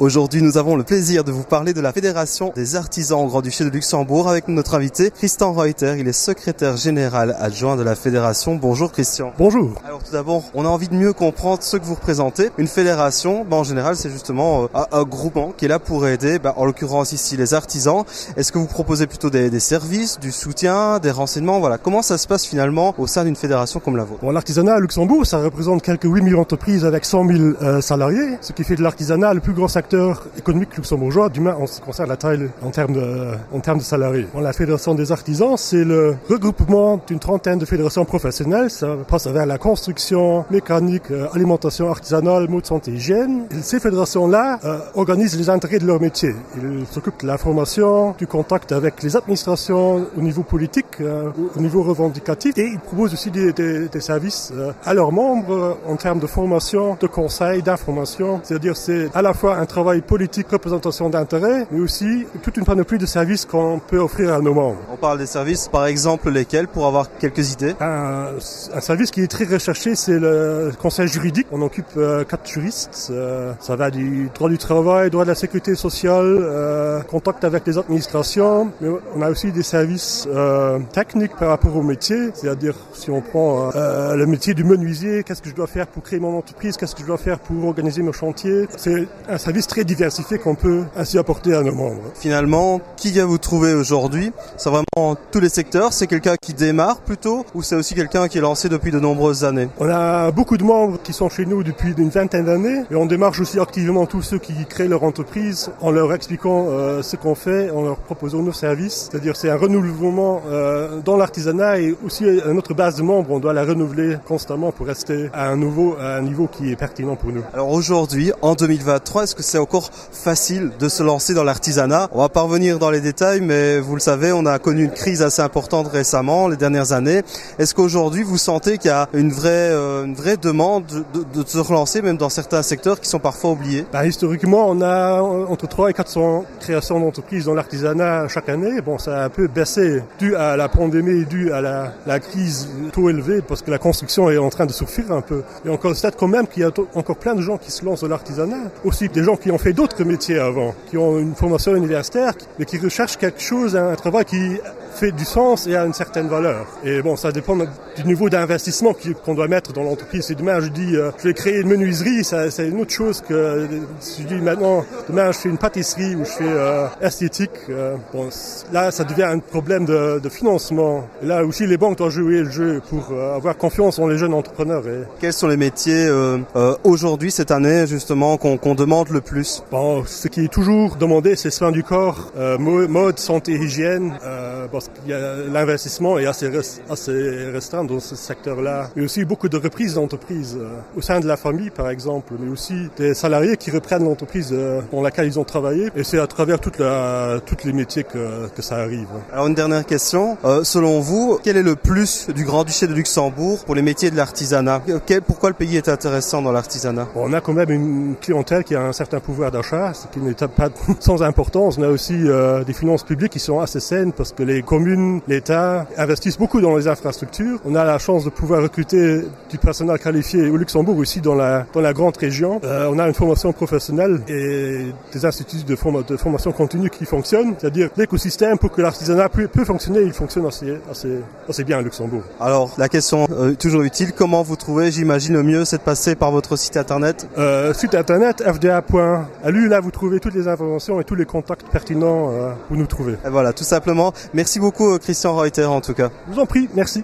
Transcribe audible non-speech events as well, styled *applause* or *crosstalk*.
Aujourd'hui, nous avons le plaisir de vous parler de la Fédération des artisans au Grand-Duché de Luxembourg avec notre invité Christian Reuter. Il est secrétaire général adjoint de la Fédération. Bonjour Christian. Bonjour. Alors tout d'abord, on a envie de mieux comprendre ce que vous représentez. Une fédération, ben, en général, c'est justement euh, un, groupement qui est là pour aider, ben, en l'occurrence ici les artisans. Est-ce que vous proposez plutôt des, des, services, du soutien, des renseignements? Voilà, comment ça se passe finalement au sein d'une fédération comme la vôtre? Bon, l'artisanat à Luxembourg, ça représente quelques 8 000 entreprises avec 100 000 euh, salariés, ce qui fait de l'artisanat le plus grand secteur économique luxembourgeois, du moins en ce qui concerne la taille en termes de, en termes de salariés. La Fédération des artisans, c'est le regroupement d'une trentaine de fédérations professionnelles. Ça passe vers la construction, mécanique, euh, alimentation artisanale, mode santé, hygiène. Ces fédérations-là euh, organisent les intérêts de leur métier. Ils s'occupent de l'information, du contact avec les administrations au niveau politique, euh, au niveau revendicatif, et ils proposent aussi des, services à leurs membres en termes de formation, de conseils, d'information. C'est-à-dire c'est à la fois un travail politique, représentation d'intérêt, mais aussi toute une panoplie de services qu'on peut offrir à nos membres. On parle des services, par exemple lesquels, pour avoir quelques idées? Un, un service qui est très recherché, c'est le conseil juridique. On occupe euh, quatre juristes. Euh, ça va du droit du travail, droit de la sécurité sociale, euh, contact avec les administrations. Mais on a aussi des services techniques par rapport au métier. C'est-à-dire, si on prend le métier du menuisier, qu'est-ce que je dois faire pour créer mon entreprise, qu'est-ce que je dois faire pour organiser mon chantier? C'est un service très diversifié qu'on peut ainsi apporter à nos membres. Finalement, qui vient vous trouver aujourd'hui? C'est vraiment tous les secteurs C'est quelqu'un qui démarre plutôt ou c'est aussi quelqu'un qui est lancé depuis de nombreuses années? On a beaucoup de membres qui sont chez nous depuis une vingtaine d'années et on démarche aussi activement tous ceux qui créent leur entreprise en leur expliquant euh, ce qu'on fait, en leur proposant nos services. C'est-à-dire c'est un renouvellement euh, dans l'artisanat et aussi à notre base de membres, on doit la renouveler constamment pour rester à un, nouveau, à un niveau qui est pertinent pour nous. Alors aujourd'hui, en 2023, est-ce que c'est encore facile de se lancer dans l'artisanat On va pas revenir dans les détails, mais vous le savez, on a connu une crise assez importante récemment, les dernières années. Est-ce qu'aujourd'hui, vous sentez qu'il y a une vraie, euh, une vraie demande de, se relancer, même dans certains secteurs qui sont parfois oubliés? Bah, Historiquement, on a entre 3 et 400 créations d'entreprises dans l'artisanat chaque année. Bon, ça a un peu baissé dû à la pandémie, dû à la, la crise taux élevé, parce que la construction est en train de souffrir un peu. Et on constate quand même qu'il y a encore plein de gens qui se lancent dans l'artisanat. Aussi des gens qui ont fait d'autres métiers avant, qui ont une formation universitaire, mais qui recherchent quelque chose, un travail qui fait du sens et a une certaine valeur. Et bon, ça dépend du niveau d'investissement qu'on doit mettre dans l'entreprise. Si demain je dis euh, je vais créer une menuiserie, c'est une autre chose que si je dis maintenant demain je fais une pâtisserie ou je fais euh, esthétique. Euh, bon, là, ça devient un problème de, de financement. Et là aussi, les banques doivent jouer le jeu pour avoir confiance en les jeunes entrepreneurs. Et... Quels sont les métiers aujourd'hui, cette année, justement, qu'on qu demande le plus? Bon, ce qui est toujours demandé, c'est soins du corps, mode, santé, hygiène. Euh, l'investissement est assez, assez restreint dans ce secteur-là. Il y a aussi beaucoup de reprises d'entreprises euh, au sein de la famille, par exemple, mais aussi des salariés qui reprennent l'entreprise euh, dans laquelle ils ont travaillé. Et c'est à travers toute la, tous les métiers que, que ça arrive. Alors une dernière question. Euh, selon vous, quel est le plus du Grand-Duché de Luxembourg pour les métiers de l'artisanat? Pourquoi le pays est intéressant dans l'artisanat? On a quand même une clientèle qui a un certain pouvoir d'achat, ce qui n'est pas *laughs* sans importance. On a aussi euh, des finances publiques qui sont assez saines parce que les communes, l'État investissent beaucoup dans les infrastructures. On a la chance de pouvoir recruter du personnel qualifié au Luxembourg aussi dans la, dans la grande région. Euh, on a une formation professionnelle et des instituts de, forma de formation continue qui fonctionnent. C'est-à-dire l'écosystème pour que l'artisanat peut, peut, fonctionner, il fonctionne assez, assez, assez bien à Luxembourg. Alors la question euh, toujours utile, comment vous trouvez, j'imagine le mieux, c'est de passer par votre site internet? Euh, Site internet fda.lu, là vous trouvez toutes les informations et tous les contacts pertinents où nous trouver. Et voilà, tout simplement. Merci beaucoup Christian Reuter en tout cas. Je vous en prie, merci.